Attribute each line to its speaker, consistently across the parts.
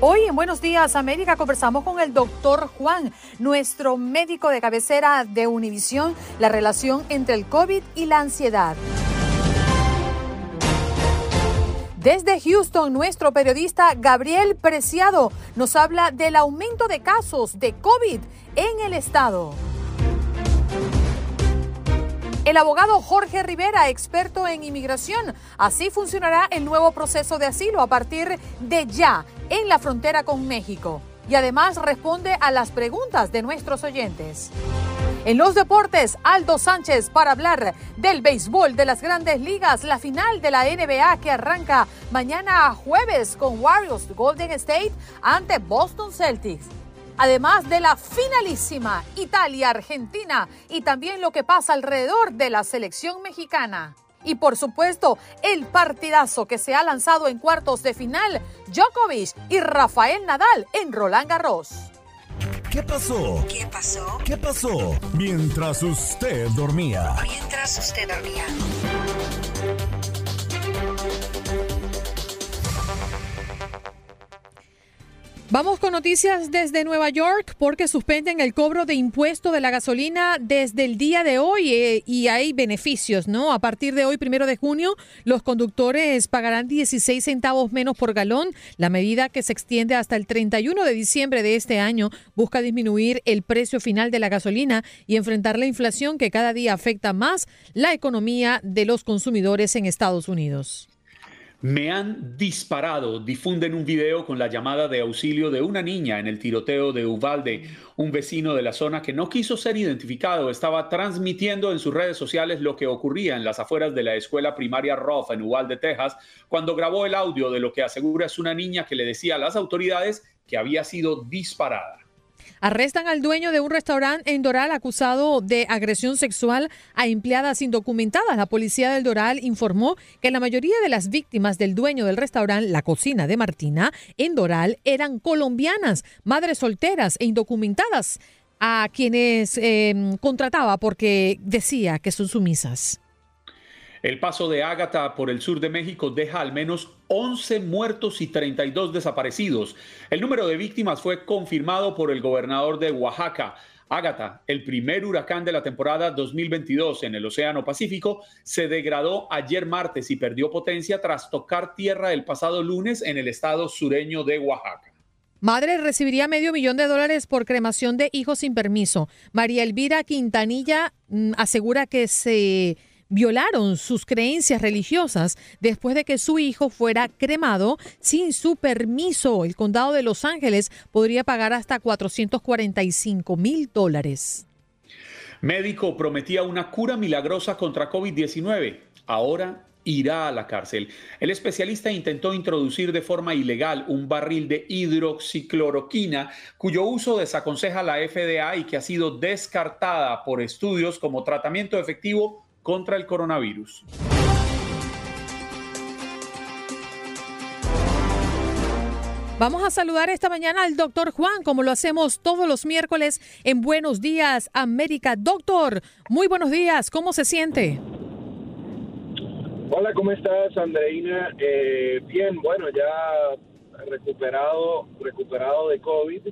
Speaker 1: Hoy en Buenos Días América conversamos con el doctor Juan, nuestro médico de cabecera de Univisión, la relación entre el COVID y la ansiedad. Desde Houston, nuestro periodista Gabriel Preciado nos habla del aumento de casos de COVID en el estado. El abogado Jorge Rivera, experto en inmigración, así funcionará el nuevo proceso de asilo a partir de ya en la frontera con México. Y además responde a las preguntas de nuestros oyentes. En los deportes, Aldo Sánchez para hablar del béisbol de las grandes ligas, la final de la NBA que arranca mañana jueves con Warriors Golden State ante Boston Celtics además de la finalísima Italia-Argentina y también lo que pasa alrededor de la selección mexicana. Y por supuesto, el partidazo que se ha lanzado en cuartos de final, Djokovic y Rafael Nadal en Roland Garros.
Speaker 2: ¿Qué pasó?
Speaker 3: ¿Qué pasó?
Speaker 2: ¿Qué pasó? Mientras usted dormía.
Speaker 3: Mientras usted dormía.
Speaker 1: Vamos con noticias desde Nueva York porque suspenden el cobro de impuesto de la gasolina desde el día de hoy eh, y hay beneficios, ¿no? A partir de hoy, primero de junio, los conductores pagarán 16 centavos menos por galón. La medida que se extiende hasta el 31 de diciembre de este año busca disminuir el precio final de la gasolina y enfrentar la inflación que cada día afecta más la economía de los consumidores en Estados Unidos.
Speaker 4: Me han disparado, difunden un video con la llamada de auxilio de una niña en el tiroteo de Uvalde. Un vecino de la zona que no quiso ser identificado estaba transmitiendo en sus redes sociales lo que ocurría en las afueras de la escuela primaria Roth en Uvalde, Texas, cuando grabó el audio de lo que asegura es una niña que le decía a las autoridades que había sido disparada.
Speaker 1: Arrestan al dueño de un restaurante en Doral acusado de agresión sexual a empleadas indocumentadas. La policía del Doral informó que la mayoría de las víctimas del dueño del restaurante La Cocina de Martina en Doral eran colombianas, madres solteras e indocumentadas a quienes em, contrataba porque decía que son sumisas.
Speaker 4: El paso de Ágata por el sur de México deja al menos 11 muertos y 32 desaparecidos. El número de víctimas fue confirmado por el gobernador de Oaxaca. Ágata, el primer huracán de la temporada 2022 en el Océano Pacífico, se degradó ayer martes y perdió potencia tras tocar tierra el pasado lunes en el estado sureño de Oaxaca.
Speaker 1: Madre recibiría medio millón de dólares por cremación de hijos sin permiso. María Elvira Quintanilla mm, asegura que se violaron sus creencias religiosas después de que su hijo fuera cremado sin su permiso. El condado de Los Ángeles podría pagar hasta 445 mil dólares.
Speaker 4: Médico prometía una cura milagrosa contra COVID-19. Ahora irá a la cárcel. El especialista intentó introducir de forma ilegal un barril de hidroxicloroquina cuyo uso desaconseja la FDA y que ha sido descartada por estudios como tratamiento efectivo contra el coronavirus.
Speaker 1: Vamos a saludar esta mañana al doctor Juan, como lo hacemos todos los miércoles en Buenos Días América. Doctor, muy buenos días, ¿cómo se siente?
Speaker 5: Hola, ¿cómo estás, Andreina? Eh, bien, bueno, ya recuperado, recuperado de COVID.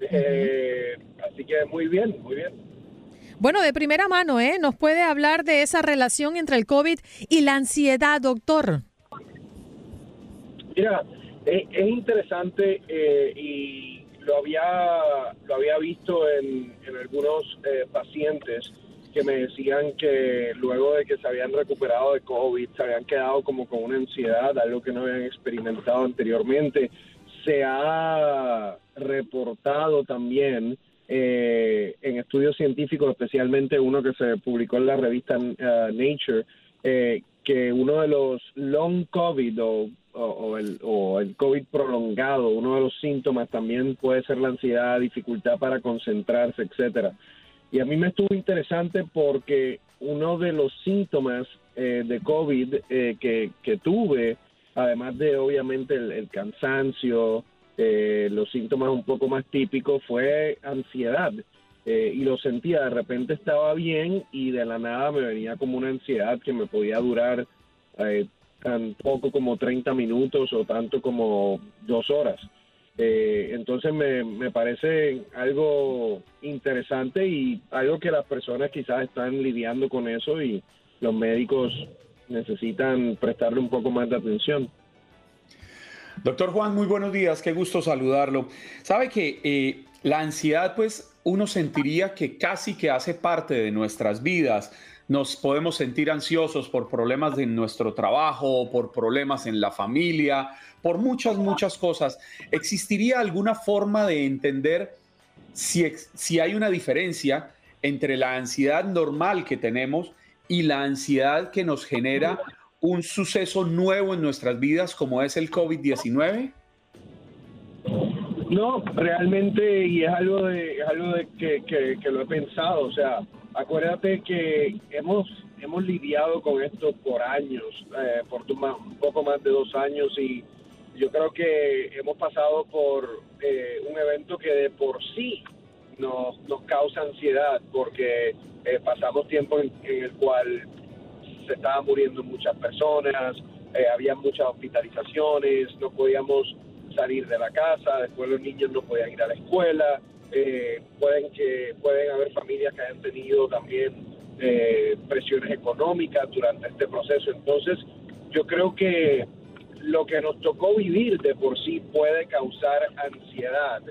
Speaker 5: Eh, así que muy bien, muy bien.
Speaker 1: Bueno, de primera mano, ¿eh? ¿Nos puede hablar de esa relación entre el COVID y la ansiedad, doctor?
Speaker 5: Mira, es, interesante eh, y lo había, lo había visto en, algunos eh, pacientes que me decían que luego de que se habían recuperado de COVID, se habían quedado como con una ansiedad, algo que no habían experimentado anteriormente. Se ha reportado también eh, en estudios científicos, especialmente uno que se publicó en la revista uh, Nature, eh, que uno de los long COVID o, el, o el COVID prolongado, uno de los síntomas también puede ser la ansiedad, dificultad para concentrarse, etcétera. Y a mí me estuvo interesante porque uno de los síntomas eh, de COVID que, que, tuve, además de obviamente el, cansancio, eh, los síntomas un poco más típicos, fue ansiedad. y lo sentía, de repente estaba bien y de la nada me venía como una ansiedad que me podía durar tan poco como 30 minutos o tanto como dos horas. Eh, entonces me, me parece algo interesante y algo que las personas quizás están lidiando con eso y los médicos necesitan prestarle un poco más de atención.
Speaker 4: Doctor Juan, muy buenos días, qué gusto saludarlo. Sabe que eh, la ansiedad, pues uno sentiría que casi que hace parte de nuestras vidas nos podemos sentir ansiosos por problemas de nuestro trabajo, por problemas en la familia, por muchas, muchas cosas. ¿Existiría alguna forma de entender si, si hay una diferencia entre la ansiedad normal que tenemos y la ansiedad que nos genera un suceso nuevo en nuestras vidas como es el COVID-19?
Speaker 5: No, realmente, y es algo de, algo de que, que, lo he pensado, o sea, acuérdate que hemos hemos lidiado con esto por años, eh, por un poco más de dos años y yo creo que hemos pasado por eh, un evento que de por sí nos, nos causa ansiedad porque eh, pasamos tiempo en, el cual se estaban muriendo muchas personas, había muchas hospitalizaciones, no podíamos salir de la casa, después los niños no podían ir a la escuela, eh, pueden que pueden haber familias que hayan tenido también eh, presiones económicas durante este proceso. Entonces, yo creo que lo que nos tocó vivir de por sí puede causar ansiedad,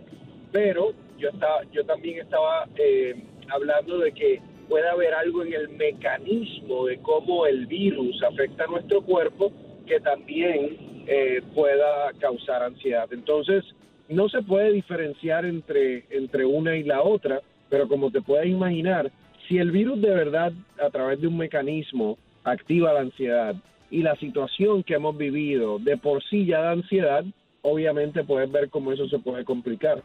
Speaker 5: pero yo estaba, yo también estaba eh, hablando de que puede haber algo en el mecanismo de cómo el virus afecta a nuestro cuerpo que también eh, pueda causar ansiedad. Entonces, no se puede diferenciar entre, entre una y la otra, pero como te puedes imaginar, si el virus de verdad a través de un mecanismo activa la ansiedad y la situación que hemos vivido de por sí ya da ansiedad, obviamente puedes ver cómo eso se puede complicar.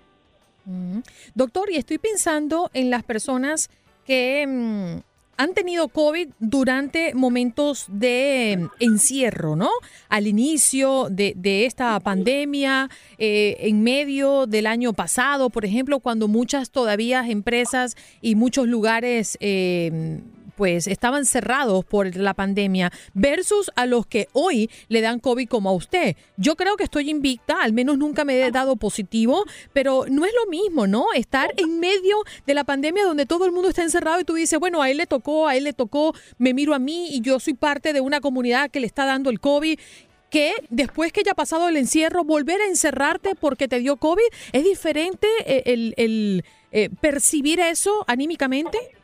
Speaker 1: Doctor, y estoy pensando en las personas que mm, han tenido COVID durante momentos de encierro, ¿no? Al inicio de, esta pandemia, eh, en medio del año pasado, por ejemplo, cuando muchas todavía empresas y muchos lugares... Eh, pues estaban cerrados por la pandemia versus a los que hoy le dan COVID como a usted. Yo creo que estoy invicta, al menos nunca me he dado positivo, pero no es lo mismo, ¿no? Estar en medio de la pandemia donde todo el mundo está encerrado y tú dices, bueno, a él le tocó, a él le tocó, me miro a mí y yo soy parte de una comunidad que le está dando el COVID que después que ya ha pasado el encierro, volver a encerrarte porque te dio COVID, ¿es diferente eh, el, eh, percibir eso anímicamente?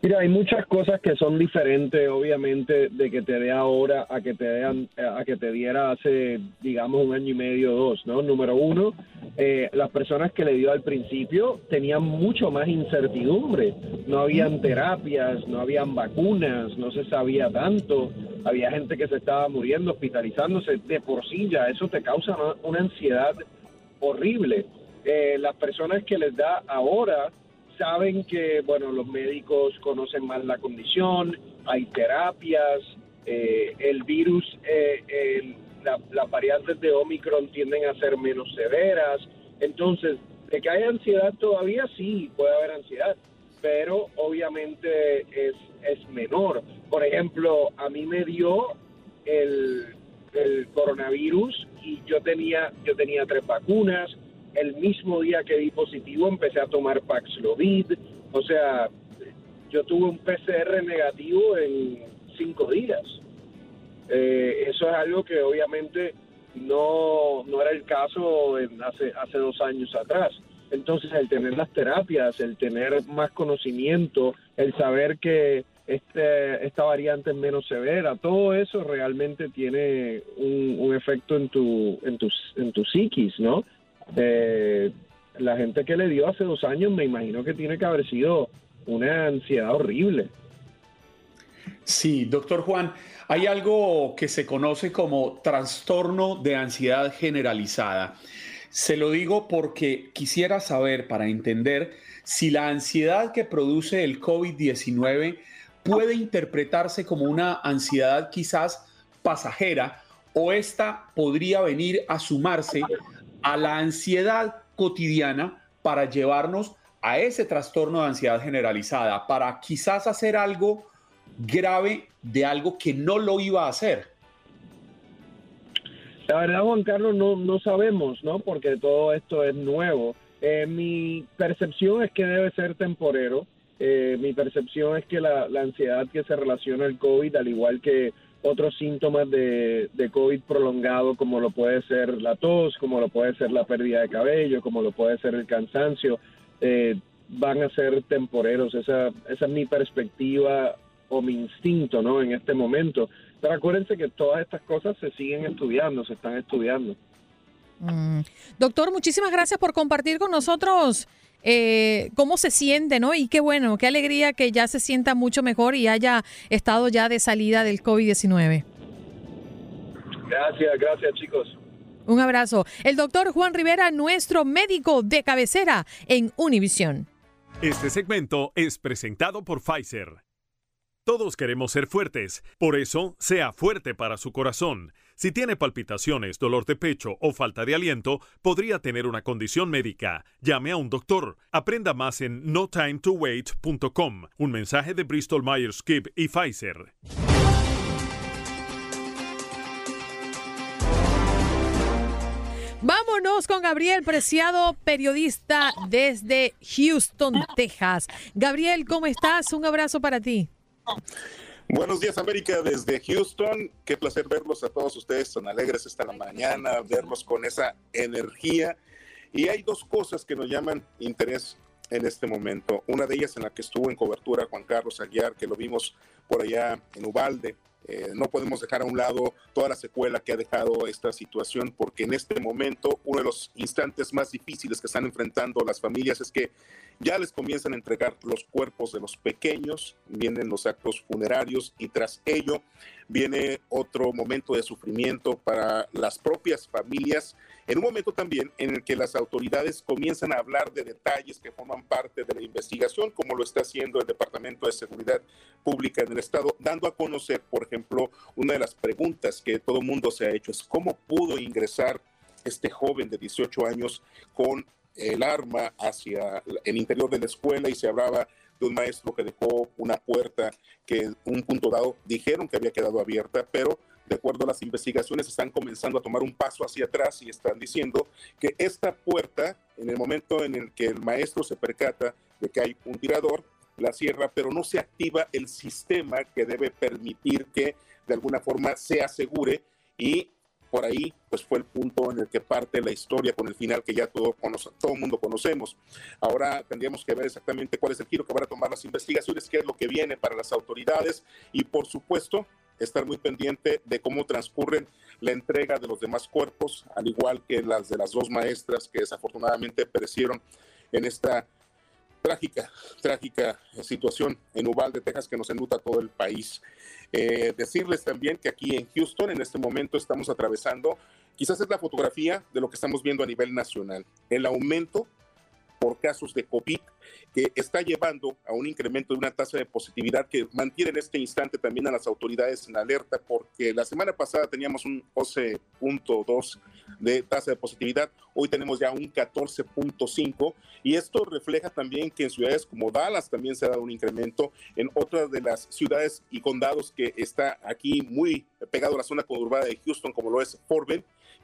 Speaker 5: Mira, hay muchas cosas que son diferentes, obviamente, de que te dé ahora a que te dean, a que te diera hace, digamos, un año y medio o dos, ¿no? Número uno, eh, las personas que le dio al principio tenían mucho más incertidumbre. No habían terapias, no habían vacunas, no se sabía tanto. Había gente que se estaba muriendo, hospitalizándose de por sí ya. Eso te causa una, ansiedad horrible. Eh, las personas que les da ahora saben que, bueno, los médicos conocen más la condición, hay terapias, eh, el virus, eh, las variantes de Omicron tienden a ser menos severas. Entonces, de que hay ansiedad todavía, sí, puede haber ansiedad, pero obviamente es, es menor. Por ejemplo, a mí me dio el, el coronavirus y yo tenía, yo tenía tres vacunas, el mismo día que di positivo empecé a tomar Paxlovid, o sea, yo tuve un PCR negativo en cinco días. Eh, eso es algo que obviamente no, no era el caso en hace, hace dos años atrás. Entonces, el tener las terapias, el tener más conocimiento, el saber que este, esta variante es menos severa, todo eso realmente tiene un, efecto en tu, en en tu psiquis, ¿no? La gente que le dio hace dos años me imagino que tiene que haber sido una ansiedad horrible.
Speaker 4: Sí, doctor Juan, hay algo que se conoce como trastorno de ansiedad generalizada. Se lo digo porque quisiera saber, para entender, si la ansiedad que produce el COVID-19 puede interpretarse como una ansiedad quizás pasajera o esta podría venir a sumarse a la ansiedad cotidiana para llevarnos a ese trastorno de ansiedad generalizada, para quizás hacer algo grave de algo que no lo iba a hacer.
Speaker 5: La verdad, Juan Carlos, no, no sabemos, ¿no? Porque todo esto es nuevo. Eh, mi percepción es que debe ser temporero. Eh, mi percepción es que la, ansiedad que se relaciona al COVID, al igual que otros síntomas de, de, COVID prolongado, como lo puede ser la tos, como lo puede ser la pérdida de cabello, como lo puede ser el cansancio, eh, van a ser temporeros. Esa, esa es mi perspectiva o mi instinto, ¿no? En este momento. Pero acuérdense que todas estas cosas se siguen estudiando, se están estudiando.
Speaker 1: Mm. Doctor, muchísimas gracias por compartir con nosotros eh, cómo se siente, ¿no? Y qué bueno, qué alegría que ya se sienta mucho mejor y haya estado ya de salida del COVID-19.
Speaker 5: Gracias, gracias chicos.
Speaker 1: Un abrazo. El doctor Juan Rivera, nuestro médico de cabecera en Univisión.
Speaker 2: Este segmento es presentado por Pfizer. Todos queremos ser fuertes, por eso sea fuerte para su corazón. Si tiene palpitaciones, dolor de pecho o falta de aliento, podría tener una condición médica. Llame a un doctor. Aprenda más en notimetowait.com. Un mensaje de Bristol Myers Squibb y Pfizer.
Speaker 1: Vámonos con Gabriel Preciado, periodista desde Houston, Texas. Gabriel, ¿cómo estás? Un abrazo para ti.
Speaker 6: Buenos días América desde Houston, qué placer verlos a todos ustedes tan alegres esta mañana, verlos con esa energía. Y hay dos cosas que nos llaman interés en este momento. Una de ellas en la que estuvo en cobertura Juan Carlos Aguiar, que lo vimos por allá en Ubalde. Eh, no podemos dejar a un lado toda la secuela que ha dejado esta situación, porque en este momento uno de los instantes más difíciles que están enfrentando las familias es que ya les comienzan a entregar los cuerpos de los pequeños, vienen los actos funerarios y tras ello viene otro momento de sufrimiento para las propias familias, en un momento también en el que las autoridades comienzan a hablar de detalles que forman parte de la investigación, como lo está haciendo el Departamento de Seguridad Pública en el Estado, dando a conocer, por ejemplo, una de las preguntas que todo mundo se ha hecho es cómo pudo ingresar este joven de 18 años con el arma hacia el interior de la escuela y se hablaba de un maestro que dejó una puerta que en un punto dado dijeron que había quedado abierta, pero de acuerdo a las investigaciones están comenzando a tomar un paso hacia atrás y están diciendo que esta puerta, en el momento en el que el maestro se percata de que hay un tirador, la cierra, pero no se activa el sistema que debe permitir que de alguna forma se asegure y por ahí pues fue el punto en el que parte la historia con el final que ya todo, todo mundo conocemos. Ahora tendríamos que ver exactamente cuál es el giro que van a tomar las investigaciones, qué es lo que viene para las autoridades y por supuesto estar muy pendiente de cómo transcurren la entrega de los demás cuerpos, al igual que las de las dos maestras que desafortunadamente perecieron en esta trágica, trágica situación en Uvalde, Texas, que nos enluta todo el país. Eh, decirles también que aquí en Houston, en este momento, estamos atravesando, quizás es la fotografía de lo que estamos viendo a nivel nacional, el aumento por casos de COVID que está llevando a un incremento de una tasa de positividad que mantiene en este instante también a las autoridades en alerta porque la semana pasada teníamos un 11.2 de tasa de positividad, hoy tenemos ya un 14.5 y esto refleja también que en ciudades como Dallas también se ha dado un incremento, en otras de las ciudades y condados que está aquí muy pegado a la zona conurbada de Houston como lo es Fort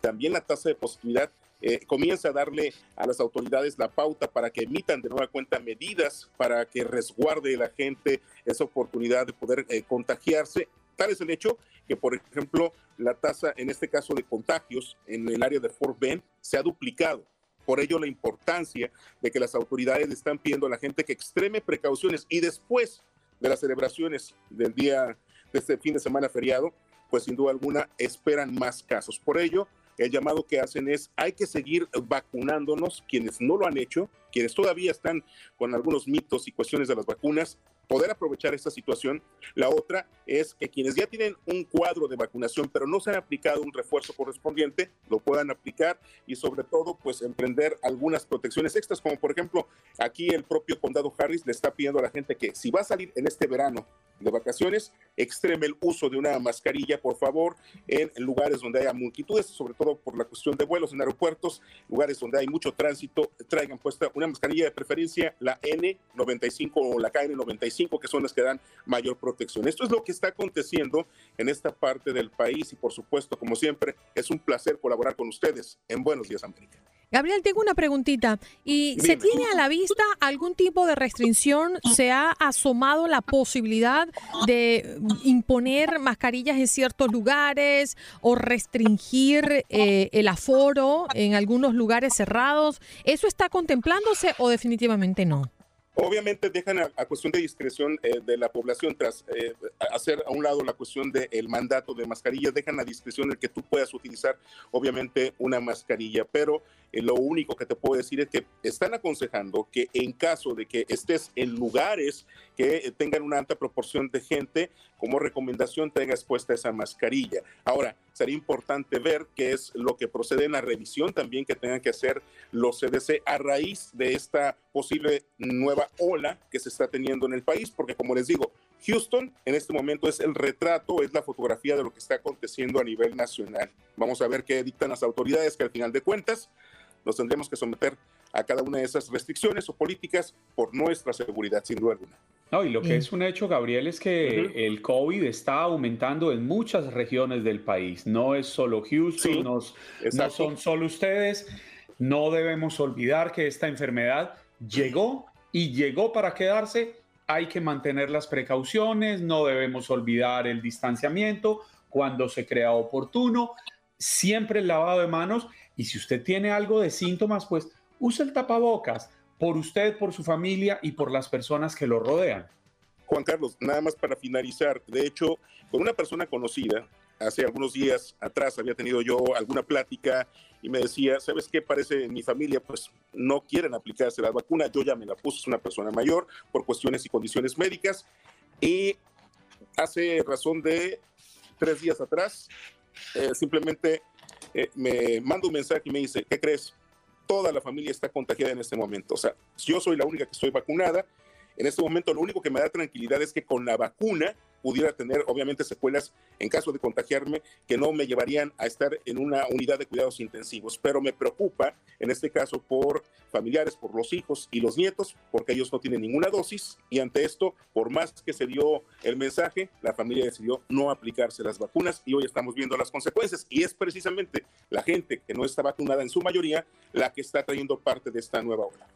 Speaker 6: también la tasa de positividad eh, comienza a darle a las autoridades la pauta para que emitan de nueva cuenta medidas para que resguarde la gente esa oportunidad de poder eh, contagiarse. Tal es el hecho que, por ejemplo, la tasa, en este caso de contagios en el área de Fort Bend, se ha duplicado Por ello, la importancia de que las autoridades están pidiendo a la gente que extreme precauciones y después de las celebraciones del día de este fin de semana feriado, pues sin duda alguna esperan más casos. Por ello, el llamado que hacen es hay que seguir vacunándonos, quienes no lo han hecho, quienes todavía están con algunos mitos y cuestiones de las vacunas, poder aprovechar esta situación. La otra es que quienes ya tienen un cuadro de vacunación, pero no se han aplicado un refuerzo correspondiente, lo puedan aplicar y sobre todo, pues emprender algunas protecciones extras, como por ejemplo, aquí el propio condado Harris le está pidiendo a la gente que si va a salir en este verano de vacaciones, extreme el uso de una mascarilla, por favor, en lugares donde haya multitudes, sobre todo por la cuestión de vuelos en aeropuertos, lugares donde hay mucho tránsito, traigan puesta una mascarilla de preferencia, la N95 o la KN95, que son las que dan mayor protección. Esto es lo que está aconteciendo en esta parte del país y por supuesto, como siempre, es un placer colaborar con ustedes en Buenos Días América.
Speaker 1: Gabriel, tengo una preguntita. ¿Y se tiene a la vista algún tipo de restricción? ¿Se ha asomado la posibilidad de imponer mascarillas en ciertos lugares o restringir eh, el aforo en algunos lugares cerrados? ¿Eso está contemplándose o definitivamente no?
Speaker 6: Obviamente dejan a, cuestión de discreción eh, de la población tras eh, hacer a un lado la cuestión del mandato de mascarilla, dejan a discreción el que tú puedas utilizar obviamente una mascarilla, pero eh, lo único que te puedo decir es que están aconsejando que en caso de que estés en lugares que tengan una alta proporción de gente, como recomendación tengas puesta esa mascarilla. Ahora, sería importante ver qué es lo que procede en la revisión también que tengan que hacer los CDC a raíz de esta posible nueva ola que se está teniendo en el país, porque como les digo, Houston en este momento es el retrato, es la fotografía de lo que está aconteciendo a nivel nacional. Vamos a ver qué dictan las autoridades, que al final de cuentas nos tendremos que someter a cada una de esas restricciones o políticas por nuestra seguridad, sin duda alguna.
Speaker 4: No, y lo que es un hecho, Gabriel, es que el COVID está aumentando en muchas regiones del país. No es solo Houston, no, no son solo ustedes. No debemos olvidar que esta enfermedad llegó y llegó para quedarse. Hay que mantener las precauciones, no debemos olvidar el distanciamiento cuando se crea oportuno, siempre el lavado de manos y si usted tiene algo de síntomas, pues use el tapabocas por usted, por su familia y por las personas que lo rodean.
Speaker 6: Juan Carlos, nada más para finalizar, de hecho, con una persona conocida, hace algunos días atrás había tenido yo alguna plática y me decía, ¿sabes qué? Parece mi familia, pues no quieren aplicarse la vacuna, yo ya me la puse, es una persona mayor por cuestiones y condiciones médicas. Y hace razón de tres días atrás, eh, simplemente eh, me manda un mensaje y me dice, ¿qué crees? Toda la familia está contagiada en este momento. O sea, yo soy la única que estoy vacunada. En este momento lo único que me da tranquilidad es que con la vacuna pudiera tener obviamente secuelas en caso de contagiarme que no me llevarían a estar en una unidad de cuidados intensivos. Pero me preocupa en este caso por familiares, por los hijos y los nietos, porque ellos no tienen ninguna dosis y ante esto, por más que se dio el mensaje, la familia decidió no aplicarse las vacunas y hoy estamos viendo las consecuencias y es precisamente la gente que no está vacunada en su mayoría la que está trayendo parte de esta nueva ola.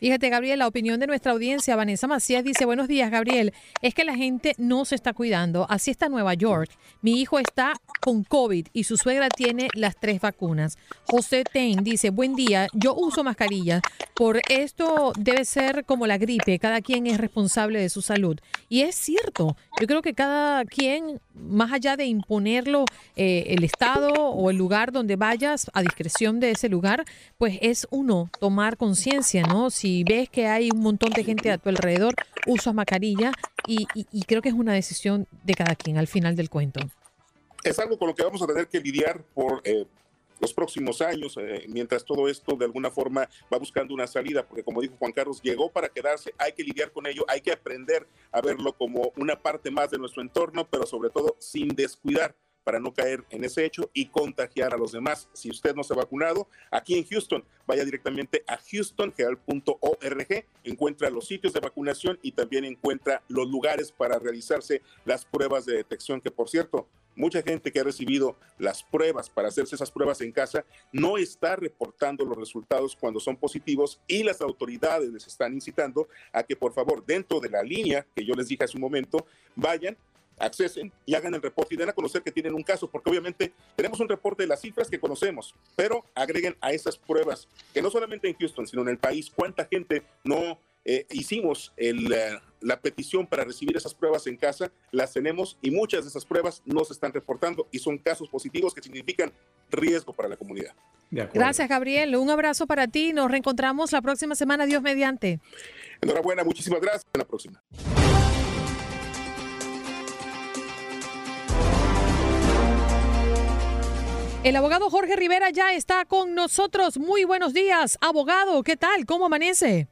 Speaker 1: Fíjate, Gabriel, la opinión de nuestra audiencia, Vanessa Macías dice, buenos días, Gabriel, es que la gente no se está cuidando. Así está Nueva York. Mi hijo está con COVID y su suegra tiene las tres vacunas. José Ten dice, buen día, yo uso mascarilla. Por esto debe ser como la gripe, cada quien es responsable de su salud. Y es cierto, yo creo que cada quien, más allá de imponerlo eh, el Estado o el lugar donde vayas, a discreción de ese lugar, pues es uno tomar conciencia, ¿no? Si ves que hay un montón de gente a tu alrededor, usa mascarilla y, creo que es una decisión de cada quien al final del cuento.
Speaker 6: Es algo con lo que vamos a tener que lidiar por eh, los próximos años, eh, mientras todo esto de alguna forma va buscando una salida, porque como dijo Juan Carlos, llegó para quedarse, hay que lidiar con ello, hay que aprender a verlo como una parte más de nuestro entorno, pero sobre todo sin descuidar para no caer en ese hecho y contagiar a los demás. Si usted no se ha vacunado, aquí en Houston, vaya directamente a houstongeal.org, encuentra los sitios de vacunación y también encuentra los lugares para realizarse las pruebas de detección, que por cierto, mucha gente que ha recibido las pruebas para hacerse esas pruebas en casa no está reportando los resultados cuando son positivos y las autoridades les están incitando a que por favor dentro de la línea que yo les dije hace un momento vayan accesen y hagan el reporte y den a conocer que tienen un caso, porque obviamente tenemos un reporte de las cifras que conocemos, pero agreguen a esas pruebas, que no solamente en Houston, sino en el país, cuánta gente no eh, hicimos el, eh, la petición para recibir esas pruebas en casa, las tenemos y muchas de esas pruebas no se están reportando y son casos positivos que significan riesgo para la comunidad.
Speaker 1: Gracias, Gabriel. Un abrazo para ti. Nos reencontramos la próxima semana, Dios mediante.
Speaker 6: Enhorabuena, muchísimas gracias. Hasta la próxima.
Speaker 1: El abogado Jorge Rivera ya está con nosotros. Muy buenos días, abogado. ¿Qué tal? ¿Cómo amanece?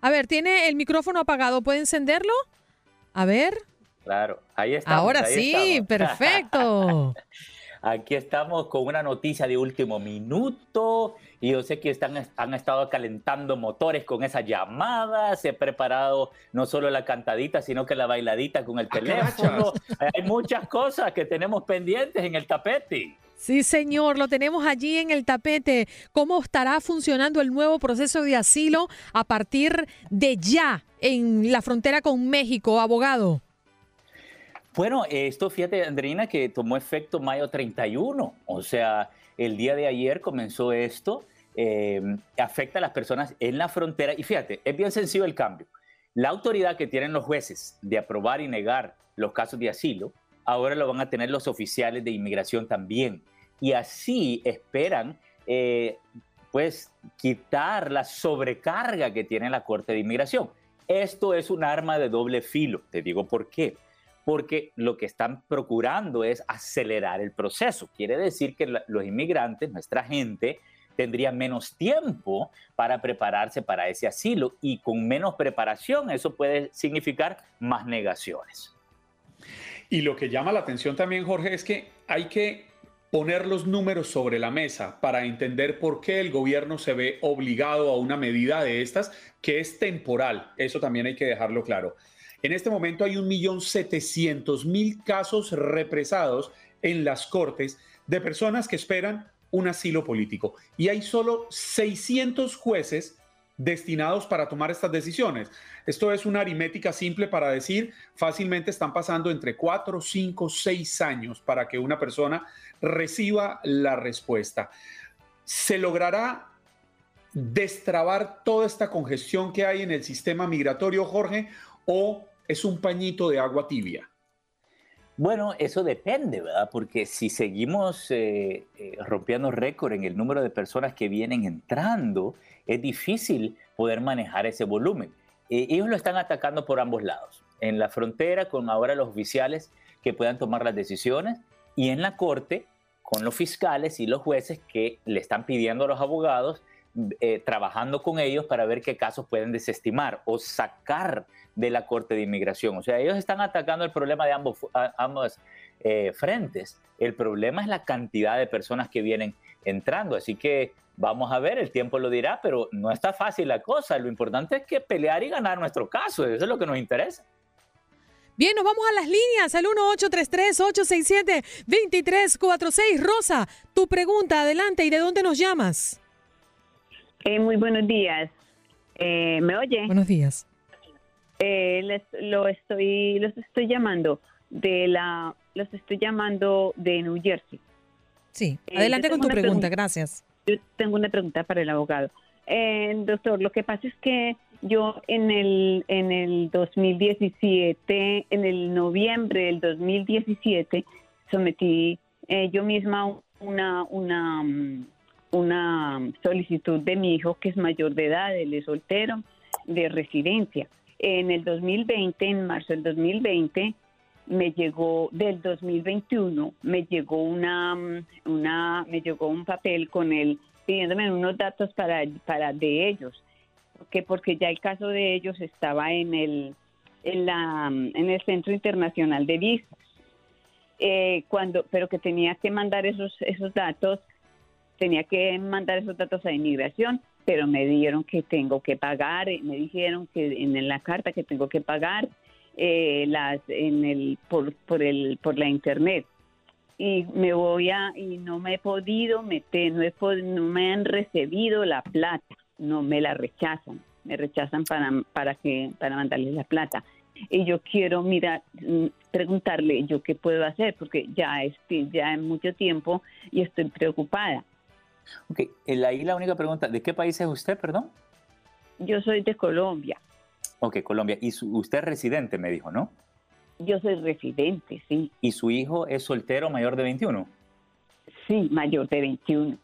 Speaker 1: A ver, tiene el micrófono apagado. ¿Puede encenderlo? A ver.
Speaker 7: Claro, ahí está.
Speaker 1: Ahora sí, perfecto.
Speaker 7: Aquí estamos con una noticia de último minuto y yo sé que están, han estado calentando motores con esa llamada, se ha preparado no solo la cantadita, sino que la bailadita con el ah, teléfono. Hay muchas cosas que tenemos pendientes en el tapete.
Speaker 1: Sí, señor, lo tenemos allí en el tapete. ¿Cómo estará funcionando el nuevo proceso de asilo a partir de ya en la frontera con México, abogado?
Speaker 7: Bueno, esto fíjate, Andreina, que tomó efecto mayo 31, o sea, el día de ayer comenzó esto, eh, afecta a las personas en la frontera y fíjate, es bien sencillo el cambio. La autoridad que tienen los jueces de aprobar y negar los casos de asilo, ahora lo van a tener los oficiales de inmigración también. Y así esperan, eh, pues, quitar la sobrecarga que tiene la Corte de Inmigración. Esto es un arma de doble filo, te digo por qué porque lo que están procurando es acelerar el proceso. Quiere decir que los inmigrantes, nuestra gente, tendría menos tiempo para prepararse para ese asilo y con menos preparación eso puede significar más negaciones.
Speaker 4: Y lo que llama la atención también, Jorge, es que hay que poner los números sobre la mesa para entender por qué el gobierno se ve obligado a una medida de estas que es temporal. Eso también hay que dejarlo claro. En este momento hay 1.700.000 casos represados en las cortes de personas que esperan un asilo político. Y hay solo 600 jueces destinados para tomar estas decisiones. Esto es una aritmética simple para decir, fácilmente están pasando entre 4, 5, 6 años para que una persona reciba la respuesta. ¿Se logrará destrabar toda esta congestión que hay en el sistema migratorio, Jorge? ¿O es un pañito de agua tibia?
Speaker 7: Bueno, eso depende, ¿verdad? Porque si seguimos eh, eh, rompiendo récord en el número de personas que vienen entrando, es difícil poder manejar ese volumen. Eh, ellos lo están atacando por ambos lados. En la frontera, con ahora los oficiales que puedan tomar las decisiones, y en la corte, con los fiscales y los jueces que le están pidiendo a los abogados, trabajando con ellos para ver qué casos pueden desestimar o sacar de la Corte de Inmigración. O sea, ellos están atacando el problema de ambos, ambos eh, frentes. El problema es la cantidad de personas que vienen entrando. Así que vamos a ver, el tiempo lo dirá, pero no está fácil la cosa. Lo importante es que pelear y ganar nuestro caso. Eso es lo que nos interesa.
Speaker 1: Bien, nos vamos a las líneas al 1833-867-2346. Rosa, tu pregunta, adelante, ¿y de dónde nos llamas?
Speaker 8: Eh, muy buenos días. Eh, ¿Me oye?
Speaker 1: Buenos días.
Speaker 8: Eh, les, lo estoy, los estoy llamando de la, los estoy llamando de New Jersey.
Speaker 1: Sí, eh, adelante con tu pregunta, gracias.
Speaker 8: Yo tengo una pregunta para el abogado. Eh, doctor, lo que pasa es que yo en el, en el 2017, en el noviembre del 2017, sometí eh, yo misma una, una, una solicitud de mi hijo que es mayor de edad, él es soltero, de residencia. En el 2020, en marzo del 2020, me llegó del 2021, me llegó una, una me llegó un papel con él pidiéndome unos datos para, para de ellos, que porque ya el caso de ellos estaba en el en la en el Centro Internacional de Visas. Eh, cuando, pero que tenía que mandar esos esos datos, tenía que mandar esos datos a inmigración pero me dijeron que tengo que pagar, eh, me dijeron que en la carta que tengo que pagar eh, las en el por, por el por la internet y me voy a y no me he podido meter, no, he, no me han recibido la plata, no me la rechazan, me rechazan para para que para mandarles la plata. y yo quiero mirar, mm, preguntarle yo qué puedo hacer porque ya estoy ya en mucho tiempo y estoy preocupada.
Speaker 7: Ok, ahí la única pregunta, ¿de qué país es usted, perdón?
Speaker 8: Yo soy de Colombia.
Speaker 7: Ok, Colombia. ¿Y usted es residente, me dijo, no?
Speaker 8: Yo soy residente, sí.
Speaker 7: ¿Y su hijo es soltero mayor de 21?
Speaker 8: Sí, mayor de 21.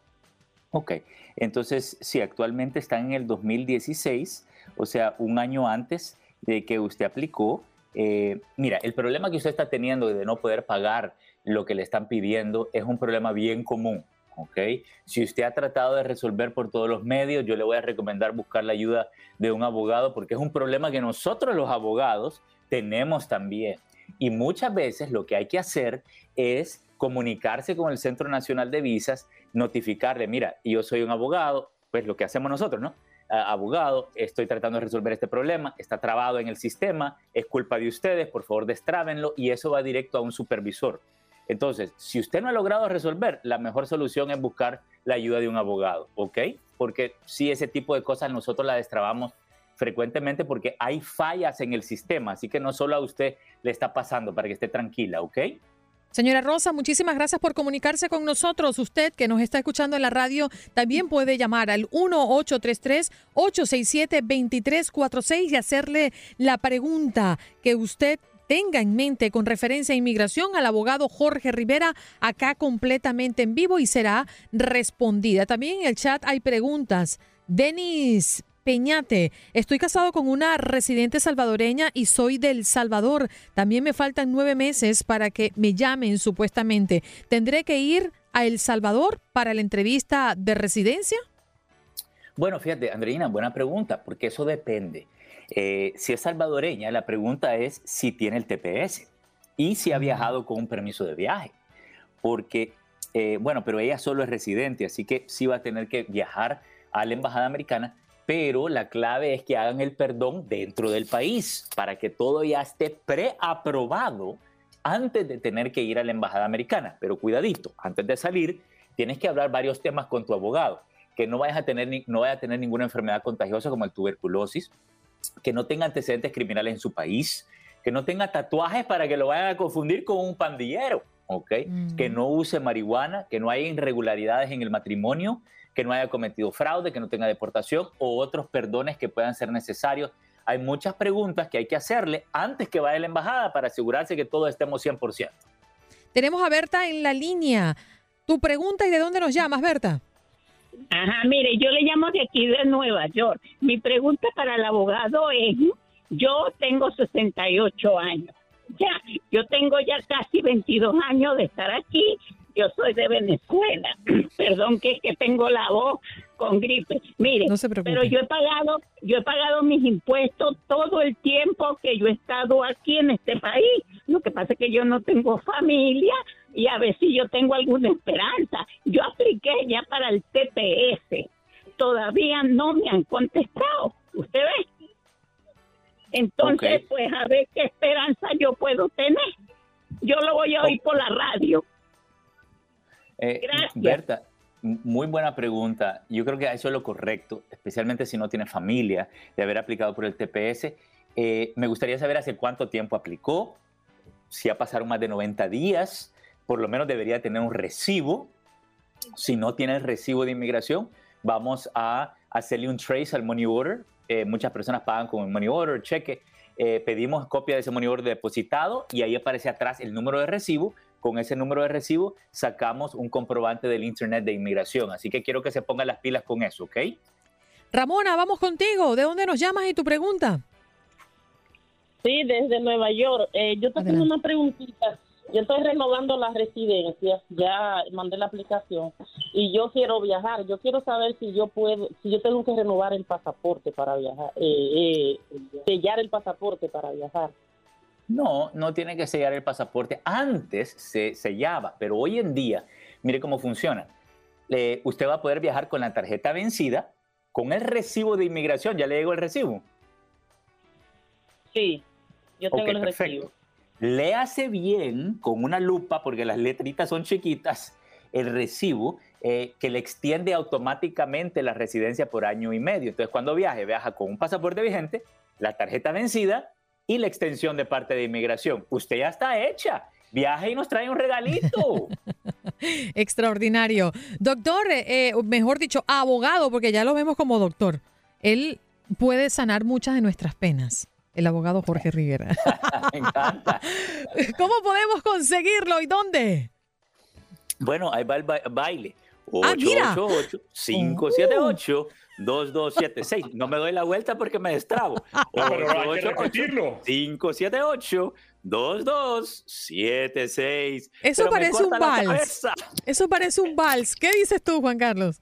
Speaker 7: Ok, entonces sí, actualmente está en el 2016, o sea, un año antes de que usted aplicó. Eh, mira, el problema que usted está teniendo de no poder pagar lo que le están pidiendo es un problema bien común. ¿Ok? Si usted ha tratado de resolver por todos los medios, yo le voy a recomendar buscar la ayuda de un abogado porque es un problema que nosotros los abogados tenemos también. Y muchas veces lo que hay que hacer es comunicarse con el Centro Nacional de Visas, notificarle, mira, yo soy un abogado, pues lo que hacemos nosotros, ¿no? abogado, estoy tratando de resolver este problema, está trabado en el sistema, es culpa de ustedes, por favor destrábenlo y eso va directo a un supervisor. Entonces, si usted no ha logrado resolver, la mejor solución es buscar la ayuda de un abogado, ¿ok? Porque si ese tipo de cosas nosotros la destrabamos frecuentemente porque hay fallas en el sistema, así que no solo a usted le está pasando para que esté tranquila, ¿ok?
Speaker 1: Señora Rosa, muchísimas gracias por comunicarse con nosotros. Usted que nos está escuchando en la radio también puede llamar al 1-833-867-2346 y hacerle la pregunta que usted tenga en mente con referencia a inmigración al abogado Jorge Rivera acá completamente en vivo y será respondida. También en el chat hay preguntas. Denis Peñate, estoy casado con una residente salvadoreña y soy del Salvador. También me faltan nueve meses para que me llamen supuestamente. ¿Tendré que ir a El Salvador para la entrevista de residencia?
Speaker 7: Bueno, fíjate, Andreina, buena pregunta, porque eso depende. Eh, si es salvadoreña, la pregunta es si tiene el TPS y si ha viajado con un permiso de viaje. Porque, eh, bueno, pero ella solo es residente, así que sí va a tener que viajar a la embajada americana, pero la clave es que hagan el perdón dentro del país para que todo ya esté preaprobado antes de tener que ir a la embajada americana. Pero cuidadito, antes de salir, tienes que hablar varios temas con tu abogado, que no vayas a tener, no vaya a tener ninguna enfermedad contagiosa como el tuberculosis, que no tenga antecedentes criminales en su país, que no tenga tatuajes para que lo vayan a confundir con un pandillero, ¿ok? Mm. Que no use marihuana, que no haya irregularidades en el matrimonio, que no haya cometido fraude, que no tenga deportación o otros perdones que puedan ser necesarios. Hay muchas preguntas que hay que hacerle antes que vaya a la embajada para asegurarse que todos estemos 100%.
Speaker 1: Tenemos a Berta en la línea. Tu pregunta y de dónde nos llamas, Berta.
Speaker 9: Ajá, mire, yo le llamo de aquí de Nueva York. Mi pregunta para el abogado es, yo tengo 68 años. Ya, yo tengo ya casi 22 años de estar aquí yo soy de Venezuela. Perdón que, que tengo la voz con gripe. Mire, pero yo he pagado, yo he pagado mis impuestos todo el tiempo que yo he estado aquí en este país. Lo que pasa es que yo no tengo familia y a ver si yo tengo alguna esperanza. Yo apliqué ya para el TPS. Todavía no me han contestado. ¿Usted ve? Entonces, pues a ver qué esperanza yo puedo tener. Yo lo voy a oír por la radio.
Speaker 7: Eh, Berta, muy buena pregunta. Yo creo que eso es lo correcto, especialmente si no tiene familia, de haber aplicado por el TPS. Eh, me gustaría saber hace cuánto tiempo aplicó, si ha pasado más de 90 días, por lo menos debería tener un recibo. Si no tiene el recibo de inmigración, vamos a hacerle un trace al money order. Eh, muchas personas pagan con el money order, cheque. pedimos copia de ese money order depositado y ahí aparece atrás el número de recibo con ese número de recibo sacamos un comprobante del Internet de inmigración. Así que quiero que se pongan las pilas con eso, ¿ok?
Speaker 1: Ramona, vamos contigo. ¿De dónde nos llamas y tu pregunta?
Speaker 10: Sí, desde Nueva York. Eh, yo te tengo una preguntita. Yo estoy renovando la residencia, ya mandé la aplicación y yo quiero viajar. Yo quiero saber si yo puedo, si yo tengo que renovar el pasaporte para viajar, eh, eh, sellar el pasaporte para viajar.
Speaker 7: No, no tiene que sellar el pasaporte. Antes se sellaba, pero hoy en día, mire cómo funciona. usted va a poder viajar con la tarjeta vencida, con el recibo de inmigración. ¿Ya le llegó el recibo?
Speaker 10: Sí, yo tengo el recibo.
Speaker 7: Léase bien con una lupa, porque las letritas son chiquitas, el recibo eh, que le extiende automáticamente la residencia por año y medio. Entonces, cuando viaje, viaja con un pasaporte vigente, la tarjeta vencida y la extensión de parte de inmigración. Usted ya está hecha. Viaje y nos trae un regalito.
Speaker 1: Extraordinario. Doctor, eh, mejor dicho, abogado, porque ya lo vemos como doctor. Él puede sanar muchas de nuestras penas. El abogado Jorge Rivera.
Speaker 7: Me encanta.
Speaker 1: ¿Cómo podemos conseguirlo y dónde?
Speaker 7: Bueno, ahí va el ba- baile.
Speaker 1: Ah, mira.
Speaker 7: 888-578-2276. No me doy la vuelta porque me destrabo.
Speaker 4: Pero hay que repetirlo.
Speaker 7: 578-2276.
Speaker 1: Eso
Speaker 7: Pero me
Speaker 1: parece un vals. Eso parece un vals. ¿Qué dices tú, Juan Carlos?